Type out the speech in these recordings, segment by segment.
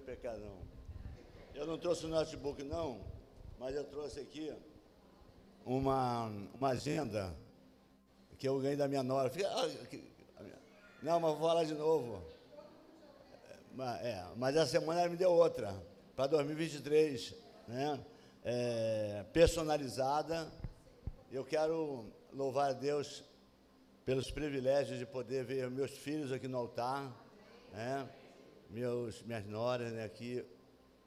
pecar não. Eu não trouxe o notebook não, mas eu trouxe aqui uma, uma agenda que eu ganhei da minha nora. Ah, não, mas vou falar de novo. É, mas essa semana ela me deu outra, para 2023, né? É, personalizada. Eu quero louvar a Deus pelos privilégios de poder ver meus filhos aqui no altar, né? Meus, minhas noras né, aqui.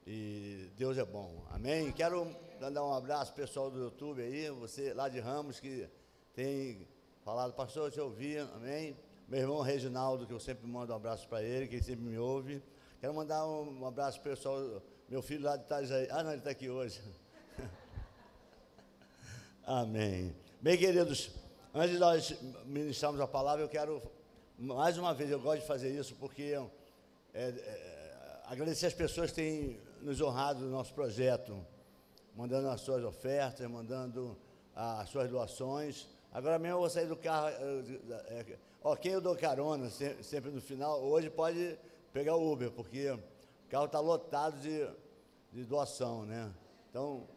E Deus é bom. Amém? Quero mandar um abraço pessoal do YouTube aí, você lá de Ramos que tem falado, pastor, eu te ouvi, amém? Meu irmão Reginaldo, que eu sempre mando um abraço para ele, que ele sempre me ouve. Quero mandar um, um abraço pessoal, meu filho lá de Itajaí. Ah, não, ele está aqui hoje. Amém. Bem, queridos, antes de nós ministrarmos a palavra, eu quero, mais uma vez, eu gosto de fazer isso porque é, é, agradecer as pessoas que têm nos honrado no nosso projeto, mandando as suas ofertas, mandando as suas doações. Agora mesmo eu vou sair do carro. É, ó, quem eu dou carona sempre no final, hoje pode pegar o Uber, porque o carro está lotado de, de doação, né? Então,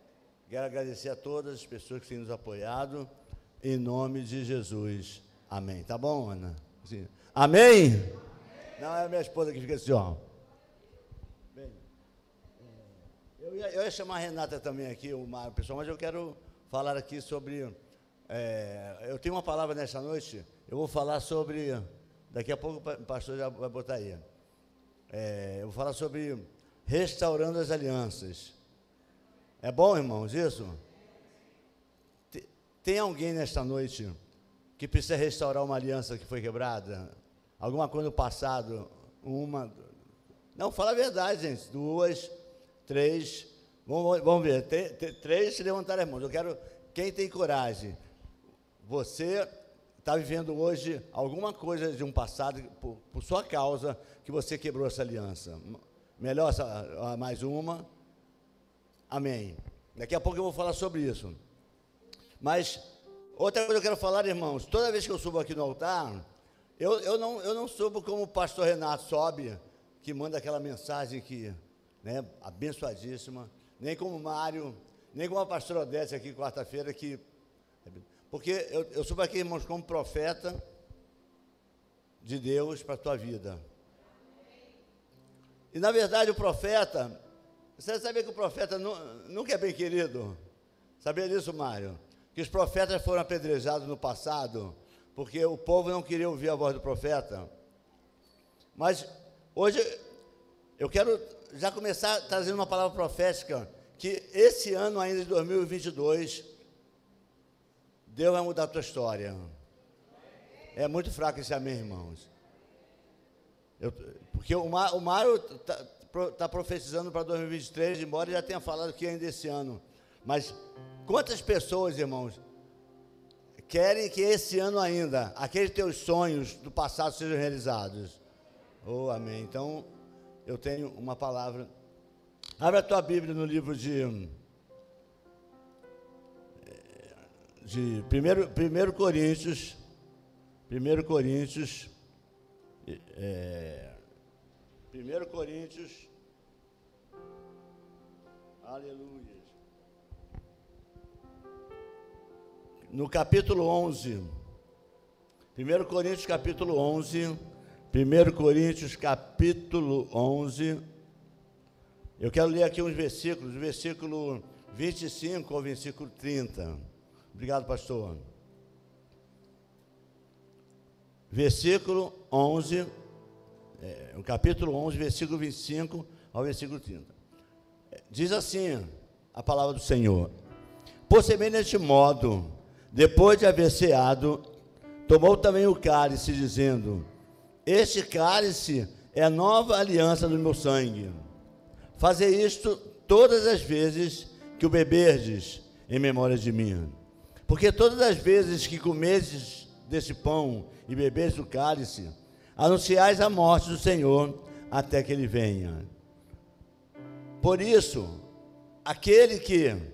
quero agradecer a todas as pessoas que têm nos apoiado, em nome de Jesus. Amém. Tá bom, Ana? Assim, amém? Não, é a minha esposa que fica assim, ó. Bem, é, eu, ia, eu ia chamar a Renata também aqui, o Mário, pessoal, mas eu quero falar aqui sobre é, eu tenho uma palavra nessa noite, eu vou falar sobre. Daqui a pouco o pastor já vai botar aí. É, eu vou falar sobre restaurando as alianças. É bom, irmãos, isso? Tem alguém nesta noite que precisa restaurar uma aliança que foi quebrada? Alguma coisa no passado? Uma. Não, fala a verdade, gente. Duas, três. Vamos, vamos ver. três se levantaram as mãos. Eu quero. Quem tem coragem? Você está vivendo hoje alguma coisa de um passado, por, por, sua causa, que você quebrou essa aliança. Melhor essa, mais uma. Amém. Daqui a pouco eu vou falar sobre isso. Mas, outra coisa que eu quero falar, irmãos, toda vez que eu subo aqui no altar, eu, eu, não, eu não subo como o pastor Renato sobe, que manda aquela mensagem que, né, abençoadíssima, nem como Mário, nem como a pastora Odete aqui quarta-feira, que porque eu, eu aqui, irmãos, como profeta de Deus para a tua vida. E na verdade o profeta, você sabia que o profeta nunca é bem querido? Sabia disso, Mário? Que os profetas foram apedrejados no passado, porque o povo não queria ouvir a voz do profeta. Mas hoje eu quero já começar trazendo uma palavra profética, que esse ano ainda de 2022 Deus vai mudar a tua história. É muito fraco esse amém, irmãos. Eu, porque o, Mar, o Mário está tá profetizando para 2023, embora já tenha falado que ainda esse ano. Mas quantas pessoas, irmãos, querem que esse ano ainda, aqueles teus sonhos do passado sejam realizados? Oh, amém. Então, eu tenho uma palavra. Abre a tua Bíblia no livro de de 1 Coríntios, 1 Coríntios, é, 1 Coríntios, aleluia. No capítulo 11, 1 Coríntios capítulo 11, 1 Coríntios capítulo 11, eu quero ler aqui uns versículos, versículo 25 ao versículo 30. Obrigado, pastor. Versículo 11, é, o capítulo 11, versículo 25 ao versículo 30. É, diz assim a palavra do Senhor: Por semelhante modo, depois de haver ceado, tomou também o cálice, dizendo: Este cálice é a nova aliança do meu sangue. Fazer isto todas as vezes que o beberdes em memória de mim. Porque todas as vezes que comedes desse pão e beberes do cálice, anunciais a morte do Senhor até que ele venha. Por isso, aquele que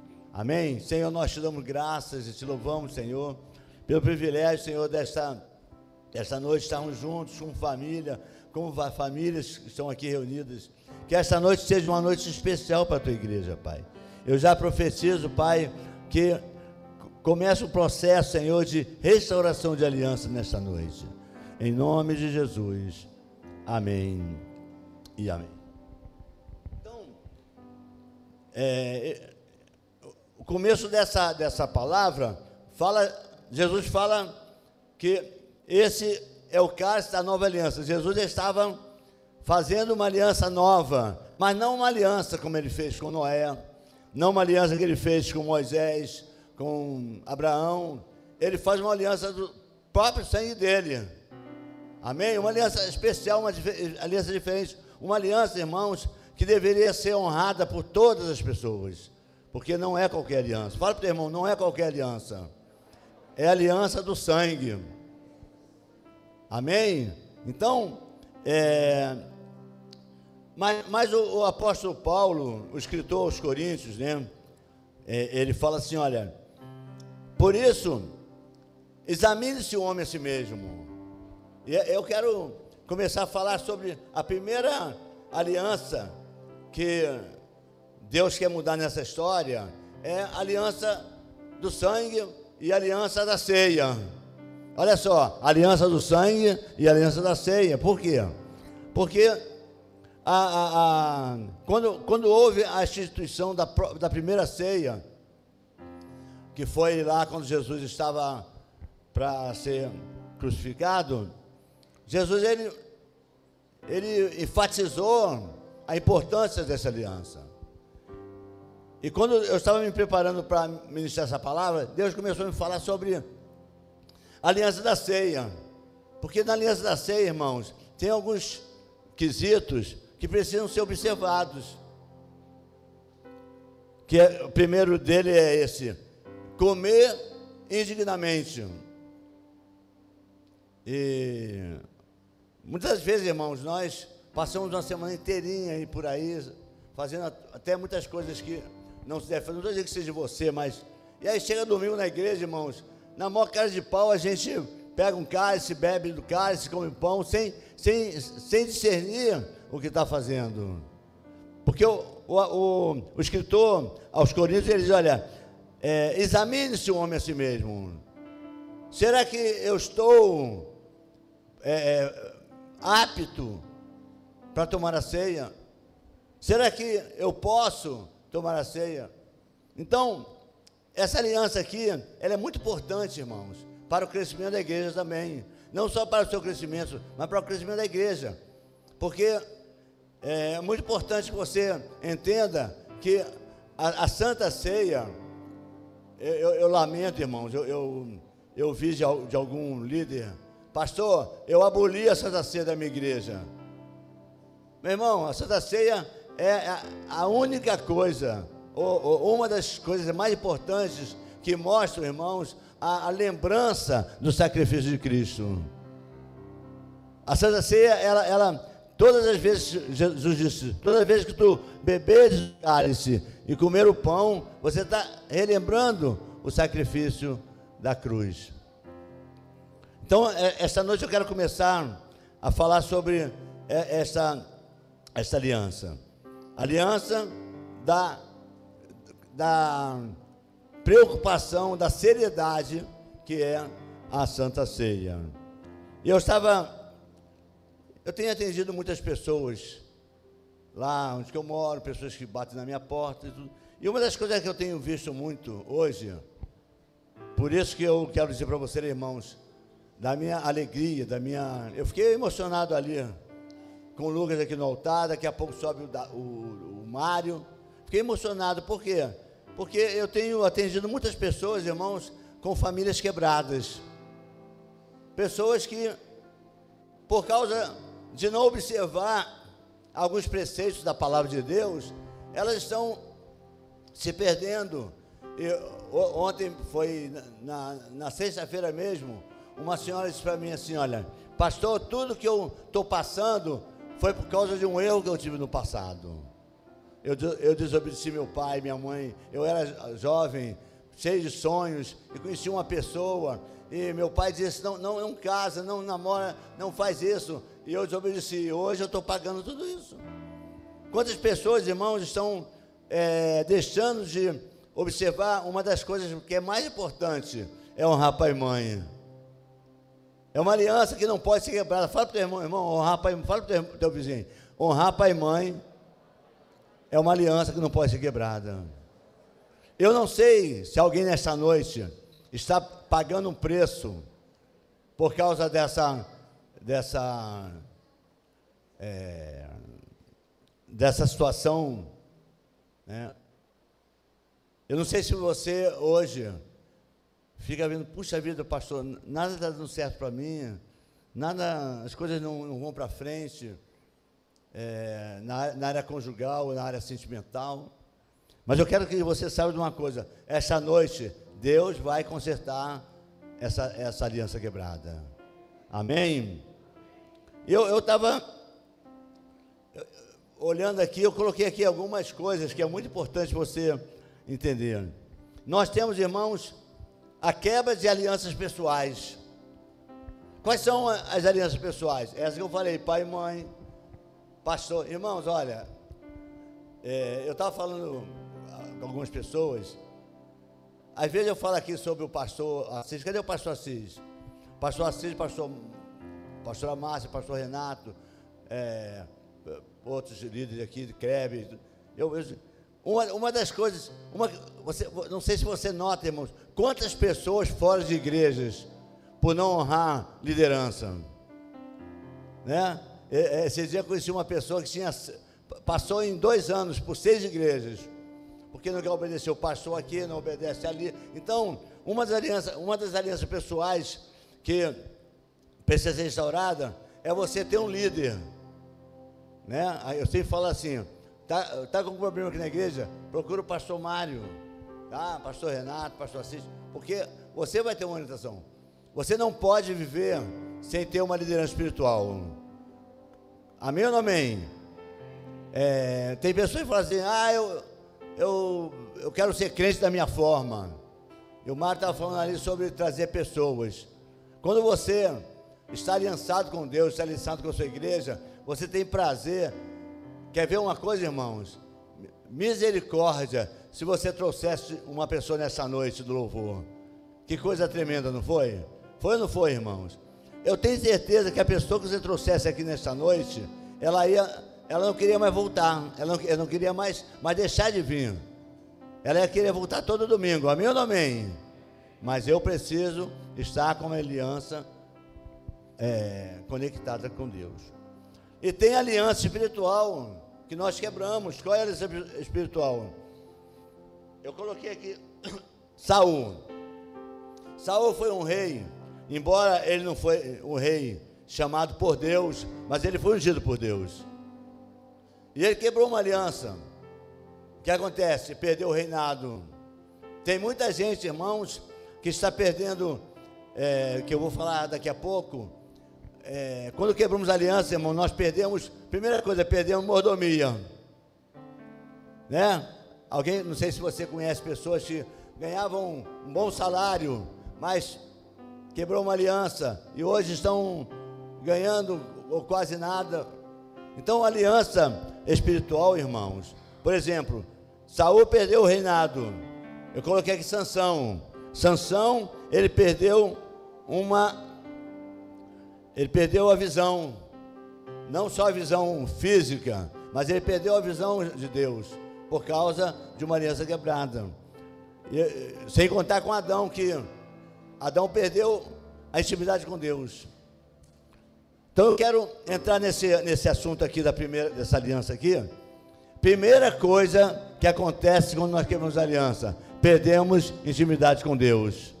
Amém. Senhor, nós te damos graças e te louvamos, Senhor, pelo privilégio, Senhor, desta, desta noite estarmos juntos com família, com famílias que estão aqui reunidas. Que esta noite seja uma noite especial para a tua igreja, Pai. Eu já profetizo, Pai, que começa o processo, Senhor, de restauração de aliança nesta noite. Em nome de Jesus. Amém e amém. Então, é, o começo dessa, dessa palavra fala, Jesus fala que esse é o cálice da nova aliança. Jesus estava fazendo uma aliança nova, mas não uma aliança como ele fez com Noé, não uma aliança que ele fez com Moisés, com Abraão. Ele faz uma aliança do próprio sangue dele. Amém? Uma aliança especial, uma aliança diferente. Uma aliança, irmãos, que deveria ser honrada por todas as pessoas. Porque não é qualquer aliança. Fala para o teu irmão, não é qualquer aliança. É aliança do sangue. Amém? Então, é, mas, mas o, o, apóstolo Paulo, o escritor aos Coríntios, né? É, ele fala assim: olha, por isso, examine-se o homem a si mesmo. E eu quero começar a falar sobre a primeira aliança que Deus quer mudar nessa história, é aliança do sangue e aliança da ceia. Olha só, aliança do sangue e aliança da ceia. Por quê? Porque a, a, a, quando, quando houve a instituição da, da primeira ceia, que foi lá quando Jesus estava para ser crucificado, Jesus ele, ele enfatizou a importância dessa aliança. E quando eu estava me preparando para ministrar essa palavra, Deus começou a me falar sobre a aliança da ceia. Porque na aliança da ceia, irmãos, tem alguns quesitos que precisam ser observados. Que é, o primeiro dele é esse: comer indignamente. E muitas vezes, irmãos, nós passamos uma semana inteirinha aí por aí, fazendo até muitas coisas que não se deve fazer. Não estou dizendo que seja você, mas. E aí chega domingo na igreja, irmãos, na maior cara de pau a gente pega um cálice, bebe do cálice, come pão, sem, sem, sem discernir o que está fazendo. Porque o, o, o, o, escritor aos Coríntios, ele diz, olha, é, examine-se o homem a si mesmo. Será que eu estou é, é, apto para tomar a ceia? Será que eu posso tomar a ceia? Então, essa aliança aqui, ela é muito importante, irmãos, para o crescimento da igreja também. Não só para o seu crescimento, mas para o crescimento da igreja. Porque é muito importante que você entenda que a, a Santa Ceia, eu, eu, eu lamento, irmãos, eu, eu, eu vi de, de, algum líder, pastor, eu aboli a Santa Ceia da minha igreja. Meu irmão, a Santa Ceia é a, a única coisa, ou, ou, uma das coisas mais importantes que mostram, irmãos, a, a lembrança do sacrifício de Cristo. A Santa Ceia, ela, ela Todas as vezes, Jesus disse, todas as vezes que tu beberes o cálice e comer o pão, você está relembrando o sacrifício da cruz. Então, é, esta noite eu quero começar a falar sobre é, essa, essa aliança. Aliança da, da preocupação, da seriedade que é a Santa Ceia. E eu estava eu tenho atendido muitas pessoas lá onde eu moro, pessoas que batem na minha porta e tudo. E uma das coisas que eu tenho visto muito hoje, por isso que eu quero dizer para vocês, irmãos, da minha alegria, da minha. Eu fiquei emocionado ali com o Lucas aqui no altar, daqui a pouco sobe o, o, o Mário. Fiquei emocionado, por quê? Porque eu tenho atendido muitas pessoas, irmãos, com famílias quebradas. Pessoas que, por causa de não observar alguns preceitos da palavra de Deus, elas estão se perdendo. ontem foi na, na sexta-feira mesmo, uma senhora disse para mim assim: Olha, pastor, tudo que eu estou passando foi por causa de um erro que eu tive no passado. Eu, eu desobedeci meu pai, minha mãe, eu era jovem, cheio de sonhos, e conheci uma pessoa, e meu pai assim, não, não, não casa, não namora, não faz isso, e eu desobedeci, hoje eu estou pagando tudo isso. Quantas pessoas, irmãos, estão é, deixando de observar uma das coisas que é mais importante, é honrar pai e mãe. É uma aliança que não pode ser quebrada. Fala para o teu irmão, irmão, honrar pai, fala para o teu, vizinho. Honrar pai e mãe é uma aliança que não pode ser quebrada. Eu não sei se alguém nesta noite está pagando um preço por causa dessa dessa é, dessa situação. Né? Eu não sei se você hoje fica vendo, puxa vida, pastor, nada está dando certo para mim, nada, as coisas não, não vão para frente, é, na, na, área conjugal, na área sentimental. Mas eu quero que você saiba de uma coisa: essa noite, Deus vai consertar essa, essa aliança quebrada. Amém? Eu estava olhando aqui, eu coloquei aqui algumas coisas que é muito importante você entender. Nós temos, irmãos, a quebra de alianças pessoais. Quais são as alianças pessoais? Essas que eu falei, pai e mãe, pastor. Irmãos, olha, é, eu estava falando com algumas pessoas. Às vezes eu falo aqui sobre o pastor Assis. Cadê o pastor Assis? Pastor Assis, pastor, pastora Márcia, pastor Renato, é, outros líderes aqui Crebe. Eu, eu, uma, uma das coisas, uma, você, não sei se você nota, irmãos, quantas pessoas fora de igrejas por não honrar liderança. Né? Esse dia eu conheci uma pessoa que tinha, passou em dois anos por seis igrejas, porque não quer obedecer o pastor aqui, não obedece ali. Então, uma das alianças, uma das alianças pessoais que precisa ser restaurada é você ter um líder. Né? Eu sempre falo assim, Tá, tá com problema aqui na igreja? Procura o pastor Mário, tá? Pastor Renato, pastor Assis, porque você vai ter uma orientação. Você não pode viver sem ter uma liderança espiritual. Amém ou não amém? É, tem pessoas que falam assim, ah, eu, eu, eu quero ser crente da minha forma. E o Mário estava falando ali sobre trazer pessoas. Quando você está aliançado com Deus, está aliançado com a sua igreja, você tem prazer Quer ver uma coisa, irmãos? Misericórdia, se você trouxesse uma pessoa nessa noite do louvor. Que coisa tremenda, não foi? Foi ou não foi, irmãos? Eu tenho certeza que a pessoa que você trouxesse aqui nesta noite, ela ia, ela não queria mais voltar, ela não, ela não queria mais, mais deixar de vir. Ela ia querer voltar todo domingo, amém ou não amém? Mas eu preciso estar com uma aliança é, conectada com Deus. E tem aliança espiritual que nós quebramos. Qual é a aliança espiritual? Eu coloquei aqui Saul. Saul foi um rei, embora ele não foi um rei chamado por Deus, mas ele foi ungido por Deus. E ele quebrou uma aliança. O que acontece? Perdeu o reinado. Tem muita gente, irmãos, que está perdendo, é, que eu vou falar daqui a pouco, é, quando quebramos aliança, irmão, nós perdemos, primeira coisa, perdemos mordomia. Né? Alguém, não sei se você conhece pessoas que ganhavam um bom salário, mas quebrou uma aliança e hoje estão ganhando ou quase nada. Então, aliança espiritual, irmãos. Por exemplo, Saul perdeu o reinado. Eu coloquei aqui Sansão. Sansão, ele perdeu uma ele perdeu a visão, não só a visão física, mas ele perdeu a visão de Deus por causa de uma aliança quebrada. E, sem contar com Adão, que Adão perdeu a intimidade com Deus. Então eu quero entrar nesse, nesse assunto aqui da primeira, dessa aliança aqui. Primeira coisa que acontece quando nós quebramos aliança, perdemos intimidade com Deus.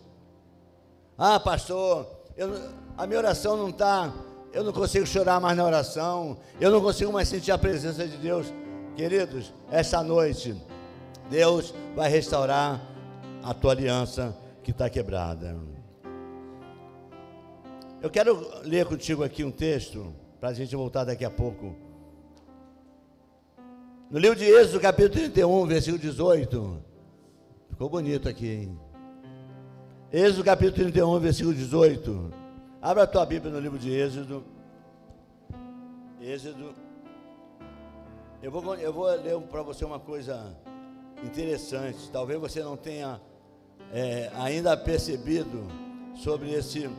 Ah, pastor, eu, a minha oração não está, eu não consigo chorar mais na oração, eu não consigo mais sentir a presença de Deus. Queridos, esta noite, Deus vai restaurar a tua aliança que está quebrada. Eu quero ler contigo aqui um texto, para a gente voltar daqui a pouco. No livro de Êxodo, capítulo 31, versículo 18. Ficou bonito aqui, hein? Êxodo, capítulo 31, versículo 18. Abra a tua Bíblia no livro de Êxodo. Êxodo. Eu vou, eu vou ler para você uma coisa interessante. Talvez você não tenha é, ainda percebido sobre esse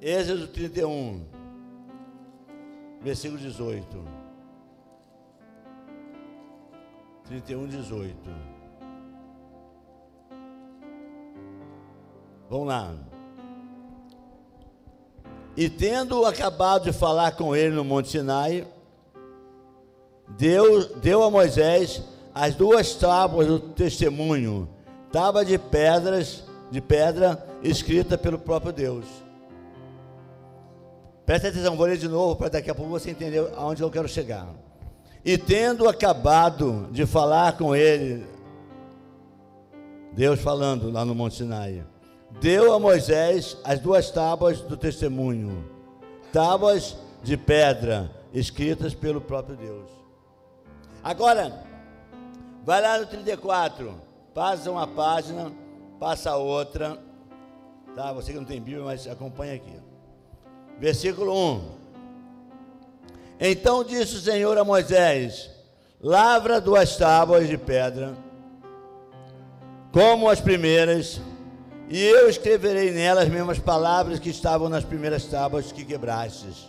Êxodo 31, versículo 18. 31, 18. Vamos lá. E tendo acabado de falar com ele no Monte Sinai, deu, deu a Moisés as duas tábuas do testemunho, tábua de pedras, de pedra escrita pelo próprio Deus. Presta atenção, vou ler de novo para daqui a pouco você entender aonde eu quero chegar. E tendo acabado de falar com ele, Deus falando lá no Monte Sinai, deu a Moisés as duas tábuas do testemunho, tábuas de pedra, escritas pelo próprio Deus. Agora, vai lá no 34, passa uma página, passa outra, tá? Você que não tem Bíblia, mas acompanha aqui versículo 1. Então disse o Senhor a Moisés: Lavra duas tábuas de pedra, como as primeiras, e eu escreverei nelas as mesmas palavras que estavam nas primeiras tábuas que quebrastes.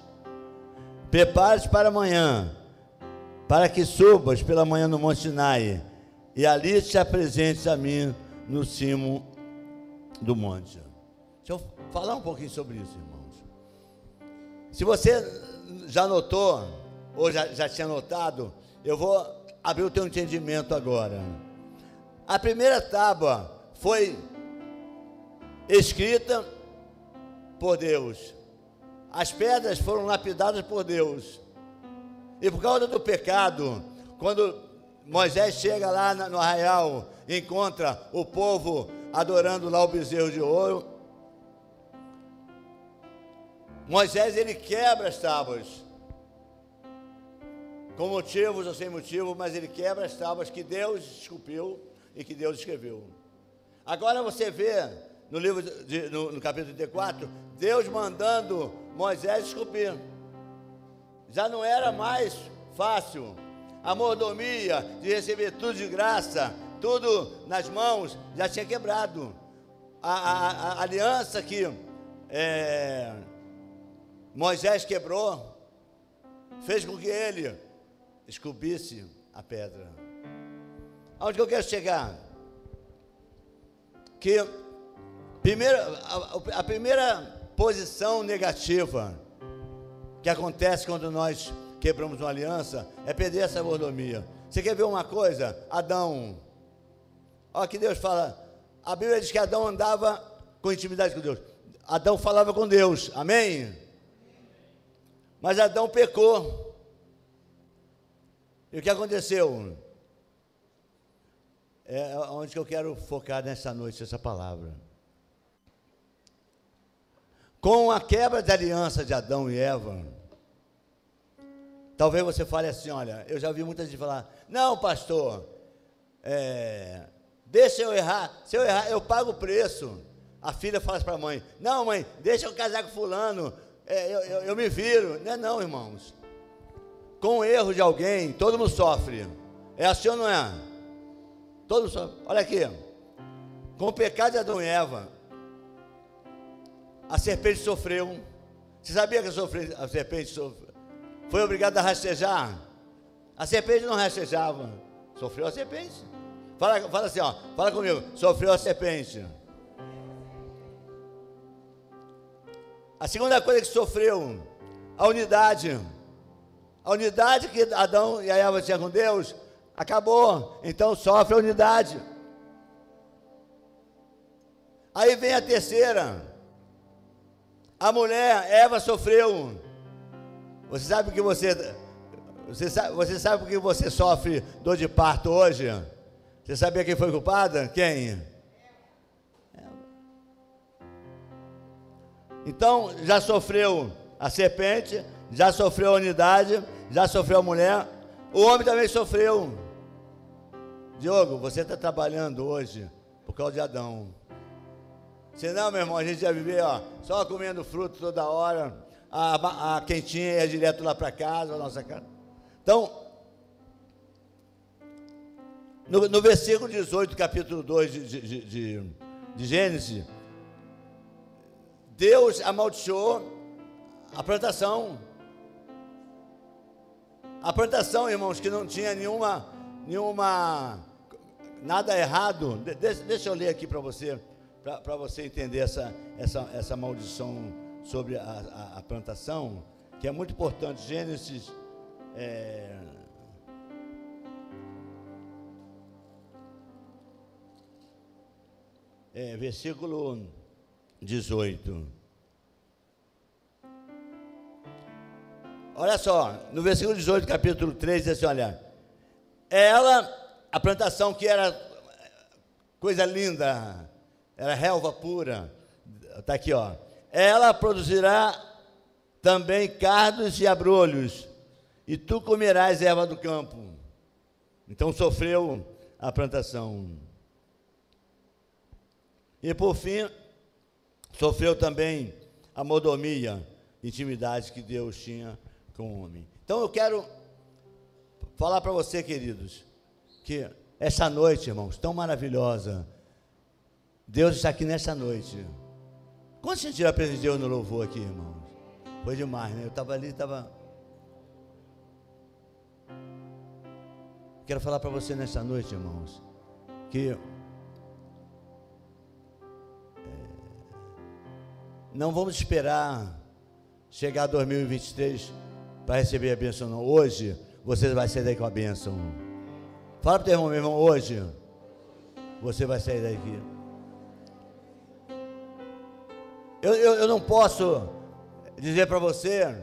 Prepare-te para amanhã, para que subas pela manhã no Monte Sinai, e ali te apresentes a mim no cimo do monte. Deixa eu falar um pouquinho sobre isso, irmão. Se você já notou, ou já, já tinha notado, eu vou abrir o teu entendimento agora. A primeira tábua foi escrita por Deus. As pedras foram lapidadas por Deus. E por causa do pecado, quando Moisés chega lá no arraial, encontra o povo adorando lá o bezerro de ouro, Moisés ele quebra as tábuas. Com motivos ou sem motivo, mas ele quebra as tábuas que Deus esculpiu e que Deus escreveu. Agora você vê no livro de, no, no capítulo 34, Deus mandando Moisés esculpir. Já não era mais fácil. A mordomia de receber tudo de graça, tudo nas mãos, já tinha quebrado. A, a, a aliança que é, Moisés quebrou, fez com que ele esculpisse a pedra. Aonde que eu quero chegar? Que primeira, a, a primeira posição negativa que acontece quando nós quebramos uma aliança é perder essa mordomia. Você quer ver uma coisa? Adão. Olha que Deus fala. A Bíblia diz que Adão andava com intimidade com Deus. Adão falava com Deus. Amém? Mas Adão pecou. E o que aconteceu? É onde que eu quero focar nessa noite, essa palavra. Com a quebra da aliança de Adão e Eva, talvez você fale assim: olha, eu já vi muita gente falar, não, pastor, é, deixa eu errar, se eu errar, eu pago o preço. A filha fala para a mãe: não, mãe, deixa eu casar com Fulano, é, eu, eu, eu, me viro. Não é não, irmãos. Com o erro de alguém, todo mundo sofre. É assim ou não é? Todo mundo sofre. Olha aqui. Com o pecado de Adão e Eva, a serpente sofreu. Você sabia que a, serpente sofreu? foi obrigada a rastejar? A serpente não rastejava. Sofreu a serpente. Fala, fala assim, ó. Fala comigo. Sofreu a serpente. A segunda coisa que sofreu, a unidade. A unidade que Adão e a Eva tinham com Deus, acabou. Então sofre a unidade. Aí vem a terceira. A mulher, Eva sofreu. Você sabe que você Você sabe, você sabe que você sofre dor de parto hoje? Você sabia quem foi culpada? Quem? Então, já sofreu a serpente, já sofreu a unidade, já sofreu a mulher, o homem também sofreu. Diogo, você está trabalhando hoje por causa de Adão. Senão, meu irmão, a gente ia viver ó, só comendo fruto toda hora, a, a quentinha ia direto lá para casa, a nossa casa. Então, no, no, versículo 18, capítulo 2 de, de, de, de Gênesis, Deus amaldiçoou a plantação. A plantação, irmãos, que não tinha nenhuma, nenhuma, nada errado. De, deixa eu ler aqui para você, para você entender essa, essa, essa maldição sobre a, a, a, plantação, que é muito importante. Gênesis. É, é, versículo 18. Olha só, no versículo 18, capítulo 3, diz assim: olha, ela, a plantação que era coisa linda, era relva pura, está aqui, ó. Ela produzirá também cardos e abrolhos, e tu comerás erva do campo. Então sofreu a plantação. E por fim, sofreu também a modomia, intimidade que Deus tinha com o homem. Então eu quero falar para você, queridos, que essa noite, irmãos, tão maravilhosa, Deus está aqui nessa noite. Quantos sentiram a presença de Deus no louvor aqui, irmãos? Foi demais, né? Eu estava ali, estava. Quero falar para você nessa noite, irmãos, que é, não vamos esperar chegar a 2023 para receber a bênção, não. Hoje você vai sair daí com a bênção. Fala para o teu irmão, meu irmão, hoje você vai sair daqui. Eu, eu, eu não posso dizer para você,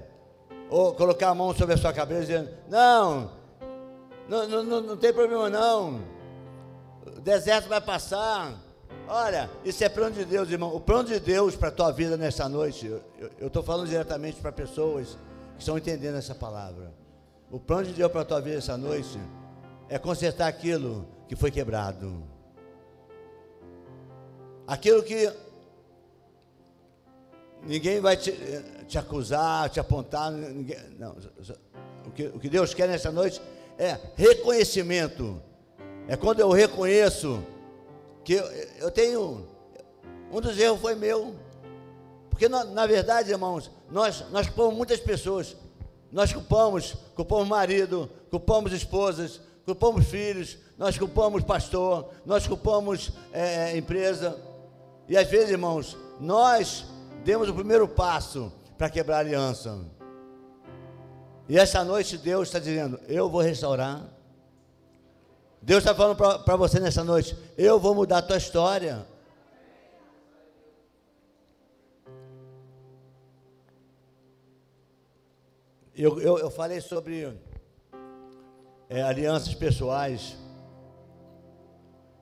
ou colocar a mão sobre a sua cabeça dizendo, não, não, não, não tem problema não, o deserto vai passar. Olha, isso é plano de Deus, irmão. O plano de Deus para a tua vida nessa noite, eu estou falando diretamente para pessoas estão entendendo essa palavra. O plano de Deus para a tua vida essa noite é consertar aquilo que foi quebrado. Aquilo que ninguém vai te, te acusar, te apontar. Ninguém, não, o, que, o que Deus quer nessa noite é reconhecimento. É quando eu reconheço que eu, eu tenho. Um dos erros foi meu. Porque, na, na verdade, irmãos, nós, nós culpamos muitas pessoas. Nós culpamos, culpamos marido, culpamos esposas, culpamos filhos, nós culpamos pastor, nós culpamos é empresa. E às vezes, irmãos, nós demos o primeiro passo para quebrar a aliança. E essa noite Deus está dizendo: Eu vou restaurar. Deus está falando para você nessa noite: Eu vou mudar a tua história. Eu, eu, eu falei sobre é, alianças pessoais.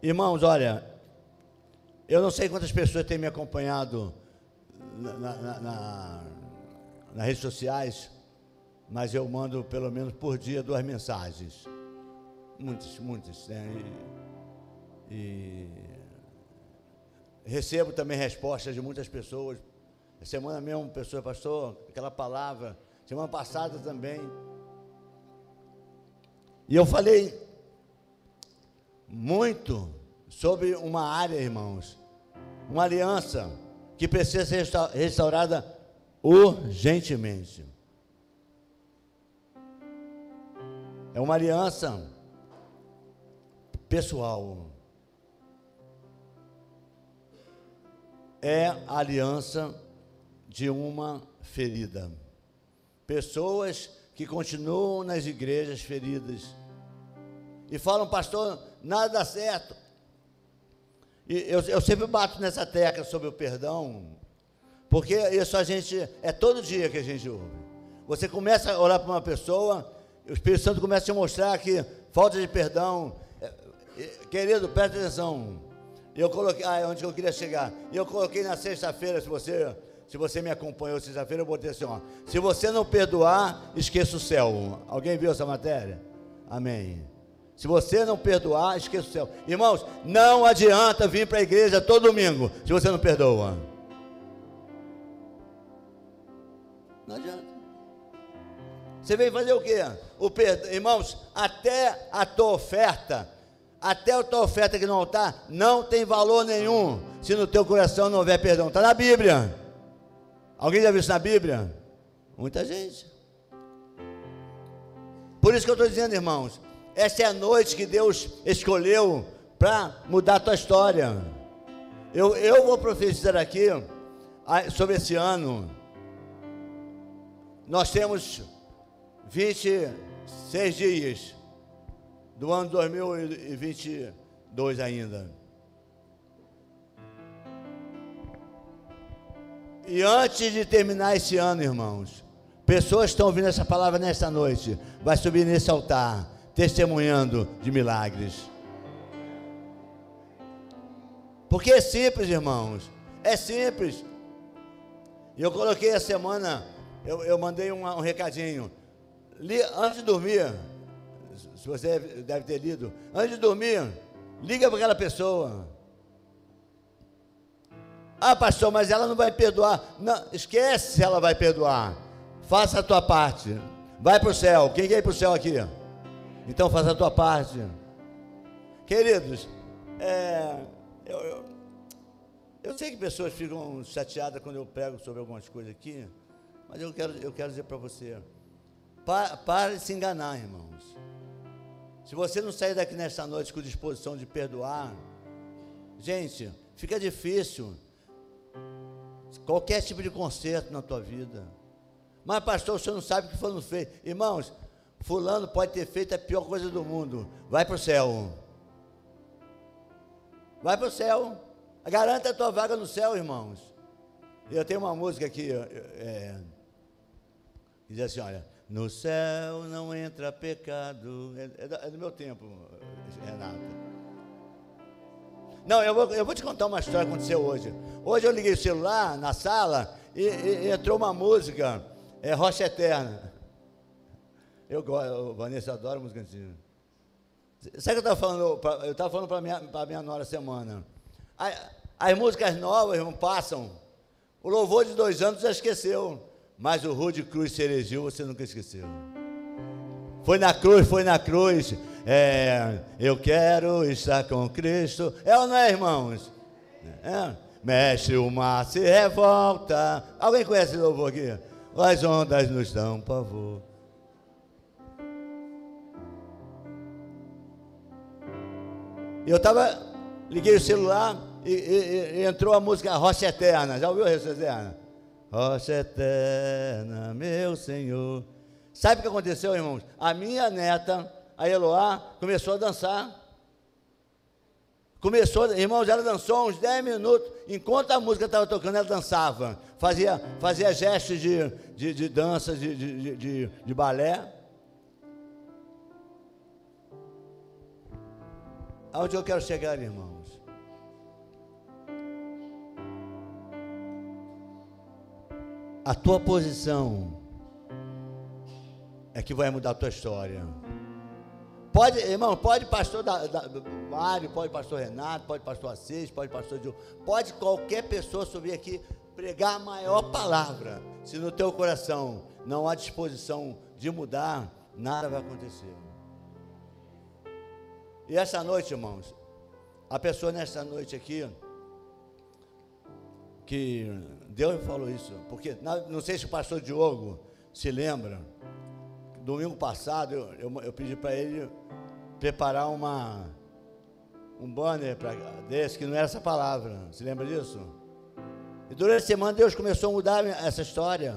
Irmãos, olha, eu não sei quantas pessoas têm me acompanhado na, na, na, nas redes sociais, mas eu mando pelo menos por dia duas mensagens. Muitas, muitas. Né? E, e recebo também respostas de muitas pessoas. Essa semana mesmo, pessoa, pastor, aquela palavra semana passada também. E eu falei muito sobre uma área, irmãos, uma aliança que precisa ser restaurada urgentemente. É uma aliança pessoal. É a aliança de uma ferida. Pessoas que continuam nas igrejas feridas e falam, pastor, nada dá certo. E eu, eu sempre bato nessa tecla sobre o perdão, porque isso a gente, é todo dia que a gente ouve. Você começa a orar para uma pessoa o Espírito Santo começa a te mostrar que falta de perdão. É, querido, presta atenção. Eu coloquei, ah, é onde eu queria chegar. Eu coloquei na sexta-feira, se você, se você me acompanhou sexta-feira, eu botei assim, ó. Se você não perdoar, esqueça o céu. Alguém viu essa matéria? Amém. Se você não perdoar, esqueça o céu. Irmãos, não adianta vir para a igreja todo domingo se você não perdoa. Não adianta. Você vem fazer o quê? O perdão. Irmãos, até a tua oferta, até a tua oferta que no altar, não tem valor nenhum se no teu coração não houver perdão. Está na Bíblia. Alguém já viu isso na Bíblia? Muita gente. Por isso que eu estou dizendo, irmãos, essa é a noite que Deus escolheu para mudar a tua história. Eu, eu vou profetizar aqui sobre esse ano. Nós temos 26 dias do ano 2022 ainda. E antes de terminar esse ano, irmãos, pessoas estão ouvindo essa palavra nesta noite, vai subir nesse altar testemunhando de milagres. Porque é simples, irmãos. É simples. Eu coloquei a semana, eu, eu mandei um, um recadinho. Li, antes de dormir, se você deve ter lido, antes de dormir, liga para aquela pessoa. Ah, pastor, mas ela não vai perdoar. Não, esquece se ela vai perdoar. Faça a tua parte. Vai para o céu. Quem quer ir para o céu aqui? Então faça a tua parte. Queridos, é, eu, eu, eu, sei que pessoas ficam chateadas quando eu prego sobre algumas coisas aqui, mas eu quero, eu quero dizer para você: pa, pare de se enganar, irmãos. Se você não sair daqui nesta noite com disposição de perdoar, gente, fica difícil qualquer tipo de conserto na tua vida. Mas, pastor, o senhor não sabe o que foram feitos. Irmãos, Fulano pode ter feito a pior coisa do mundo. Vai para o céu. Vai para o céu. Garanta a tua vaga no céu, irmãos. Eu tenho uma música aqui, é, diz assim: olha, no céu não entra pecado. É, é, do, é do, meu tempo, Renata. Não, eu vou, eu vou te contar uma história que aconteceu hoje. Hoje eu liguei o celular na sala e, e entrou uma música, é Rocha Eterna. Eu gosto, Vanessa adora música antiga. Sabe o que eu estava falando? Eu estava falando para minha, a minha nora semana. As, as músicas novas, irmão, passam. O louvor de dois anos já esqueceu. Mas o Rude Cruz Ceregiu você nunca esqueceu. Foi na cruz, foi na cruz. É, eu quero estar com Cristo. É ou não é, irmãos? É. Mexe o mar, se revolta. Alguém conhece esse louvor aqui? As ondas nos dão pavor. Eu estava, liguei o celular e, e, e, entrou a música Rocha Eterna. Já ouviu Rocha Eterna? Rocha Eterna, meu Senhor. Sabe o que aconteceu, irmãos? A minha neta, a Eloá, começou a dançar. Começou, irmãos, ela dançou uns 10 minutos. Enquanto a música estava tocando, ela dançava. Fazia, fazia gestos de, de, de dança, de, de, de, de balé. Aonde eu quero chegar, irmãos? A tua posição é que vai mudar a tua história. Pode, irmão, pode pastor da, da, Mário, pode pastor Renato, pode pastor Assis, pode pastor Diogo, pode qualquer pessoa subir aqui pregar a maior palavra. Se no teu coração não há disposição de mudar, nada vai acontecer. E essa noite, irmãos, a pessoa nessa noite aqui, que Deus falou isso, porque não sei se o pastor Diogo se lembra, domingo passado eu, eu, eu pedi para ele preparar uma um banner pra, desse, que não era essa palavra, se lembra disso? E durante a semana Deus começou a mudar essa história,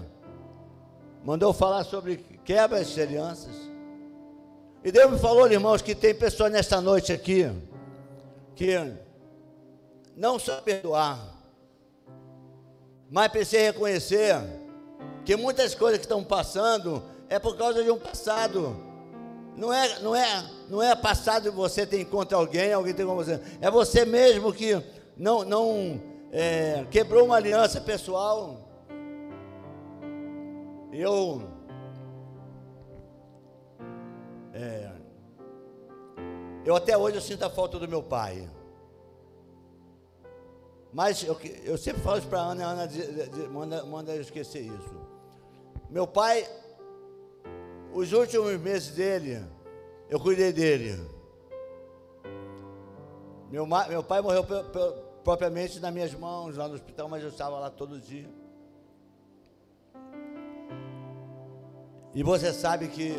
mandou falar sobre quebra de alianças, e Deus me falou, irmãos, que tem pessoas nesta noite aqui que não só perdoar, mas precisa reconhecer que muitas coisas que estão passando é por causa de um passado não é, não é, não é passado você tem contra alguém, alguém tem contra você. É você mesmo que não, não é, quebrou uma aliança pessoal. Eu é, eu até hoje eu sinto a falta do meu pai. Mas eu, eu sempre falo isso para a Ana, a Ana manda, manda eu esquecer isso. Meu pai, os últimos meses dele, eu cuidei dele. Meu, meu pai morreu propriamente nas minhas mãos, lá no hospital, mas eu estava lá todo dia. E você sabe que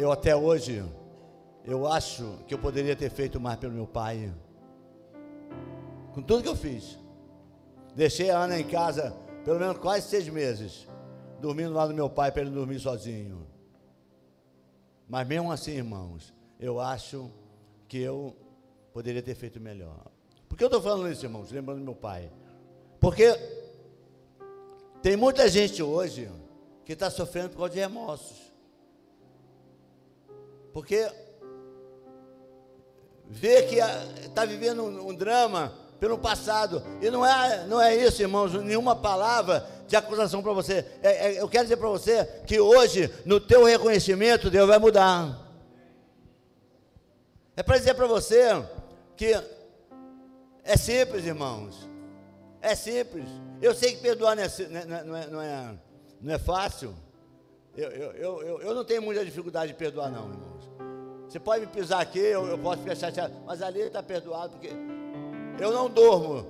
eu até hoje, eu acho que eu poderia ter feito mais pelo meu pai. Com tudo que eu fiz. Deixei a Ana em casa pelo menos quase seis meses, dormindo lá do meu pai para ele dormir sozinho. Mas mesmo assim, irmãos, eu acho que eu poderia ter feito melhor. Por que eu estou falando isso, irmãos? Lembrando do meu pai. Porque tem muita gente hoje que está sofrendo por causa de remorsos. Porque vê que está vivendo um, um drama pelo passado. E não é, não é isso, irmãos, nenhuma palavra de acusação para você. É, é, eu quero dizer para você que hoje, no teu reconhecimento, Deus vai mudar. É para dizer para você que é simples, irmãos. É simples. Eu sei que perdoar não é, não é, não é, não é fácil. Eu, eu, eu, eu não tenho muita dificuldade de perdoar, não, irmãos. Você pode me pisar aqui, eu, eu posso ficar chateado, mas ali está perdoado, porque eu não durmo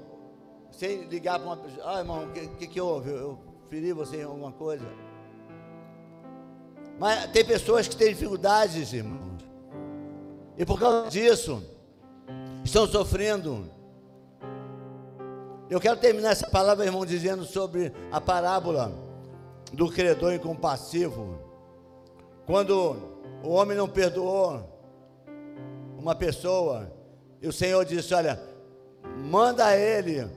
sem ligar para uma pessoa. Ah, irmão, o que, que, que houve? Eu feri você em alguma coisa? Mas tem pessoas que têm dificuldades, irmãos. E por causa disso, estão sofrendo. Eu quero terminar essa palavra, irmão, dizendo sobre a parábola do credor incompassivo. Quando o homem não perdoou uma pessoa, e o Senhor disse: Olha, manda ele,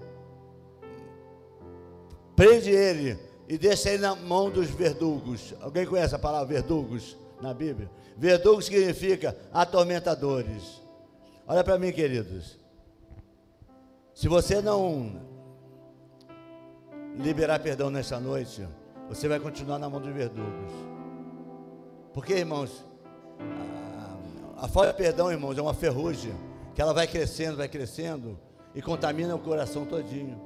prende ele e deixa ele na mão dos verdugos. Alguém conhece a palavra verdugos na Bíblia? Verdugos significa atormentadores. Olha para mim, queridos. Se você não liberar perdão nessa noite, você vai continuar na mão dos verdugos. Porque, irmãos, a, a falta de perdão, irmãos, é uma ferrugem que ela vai crescendo, vai crescendo e contamina o coração todinho.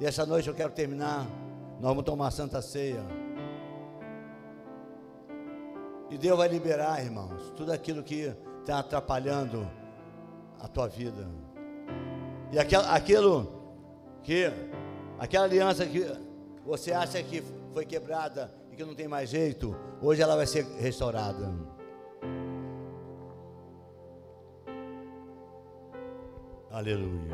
E essa noite eu quero terminar. Nós vamos tomar Santa Ceia. E Deus vai liberar, irmãos, tudo aquilo que está atrapalhando a tua vida. E aquilo que, aquela aliança que você acha que foi quebrada e que não tem mais jeito, hoje ela vai ser restaurada. Aleluia.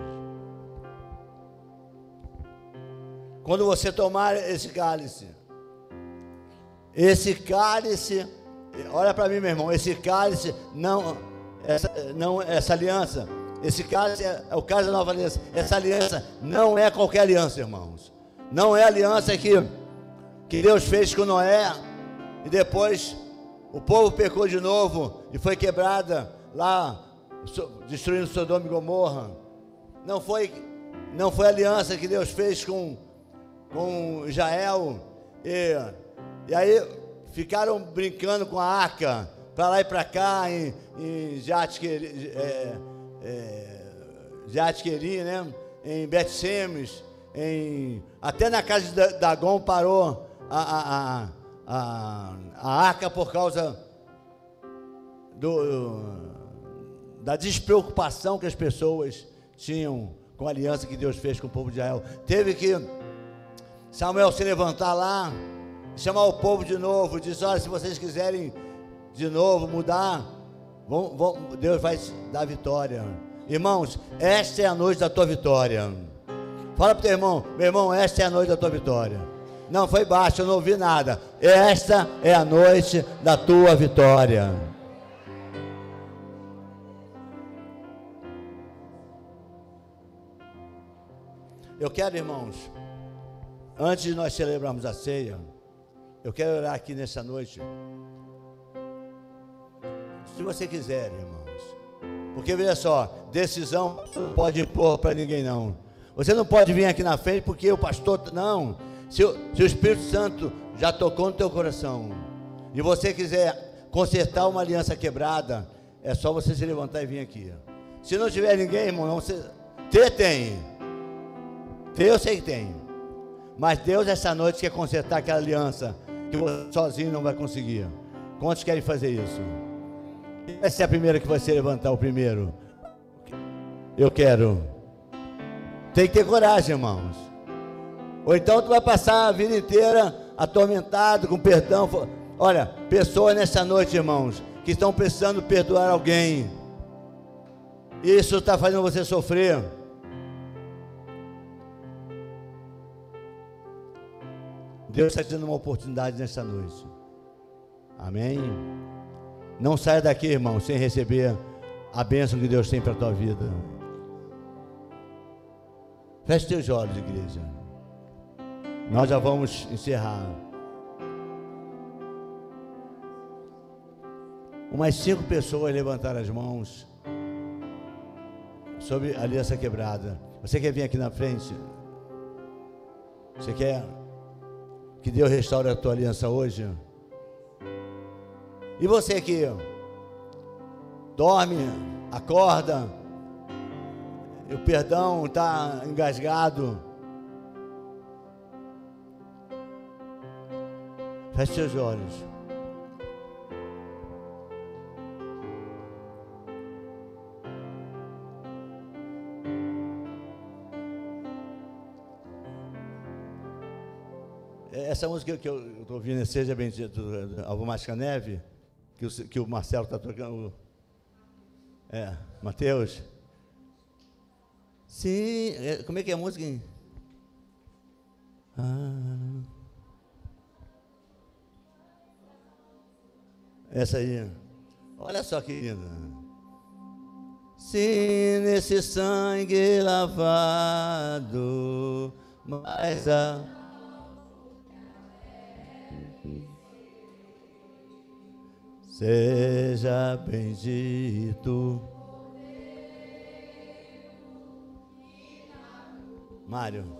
Quando você tomar esse cálice, esse cálice, olha para mim, meu irmão, esse cálice não, essa, não, essa aliança, esse cálice é, é o cálice da nova aliança. Essa aliança não é qualquer aliança, irmãos. Não é aliança que, que Deus fez com Noé e depois o povo pecou de novo e foi quebrada lá destruindo Sodoma e Gomorra. Não foi, não foi aliança que Deus fez com, com Israel. E, e aí ficaram brincando com a arca, para lá e para cá, em, em Jatqueri, é, é, né? em Betsemes, em, até na casa de Dagon parou a, a, a, a, arca por causa do, da despreocupação que as pessoas tinham com a aliança que Deus fez com o povo de Israel. Teve que Samuel se levantar lá, chamar o povo de novo, dizer: olha, se vocês quiserem de novo mudar, vão, vão, Deus vai dar vitória. Irmãos, esta é a noite da tua vitória. Fala para o teu irmão, meu irmão, esta é a noite da tua vitória. Não, foi baixo, eu não ouvi nada. Esta é a noite da tua vitória. Eu quero, irmãos, Antes de nós celebrarmos a ceia, eu quero orar aqui nessa noite. Se você quiser, irmãos. Porque veja só, decisão não pode impor para ninguém não. Você não pode vir aqui na frente porque o pastor. Não. Se se o Espírito Santo já tocou no teu coração e você quiser consertar uma aliança quebrada, é só você se levantar e vir aqui. Se não tiver ninguém, irmão, não, você, ter tem. Ter eu sei que tem. Mas Deus essa noite quer consertar aquela aliança que você sozinho não vai conseguir. Quantos querem fazer isso? Essa é a primeira que vai se levantar, o primeiro. Eu quero. Tem que ter coragem, irmãos. Ou então tu vai passar a vida inteira atormentado, com perdão. Olha, pessoas nessa noite, irmãos, que estão precisando perdoar alguém. Isso está fazendo você sofrer. Deus está te dando uma oportunidade nessa noite. Amém? Não saia daqui, irmão, sem receber a bênção que Deus tem para a tua vida. Feche teus olhos, igreja. Nós já vamos encerrar. Umas cinco pessoas levantaram as mãos sobre a aliança quebrada. Você quer vir aqui na frente? Você quer que Deus restaure a tua aliança hoje? E você que dorme, acorda, o perdão está engasgado. Feche seus olhos. essa música que eu estou ouvindo, Seja Bendito, Alvo Máscara Neve, que o, que o Marcelo está tocando. É, Mateus. Sim, é, como é que é a música? Ah. Essa aí. Olha só que linda. Se nesse sangue lavado, mas a Seja bendito. Mário.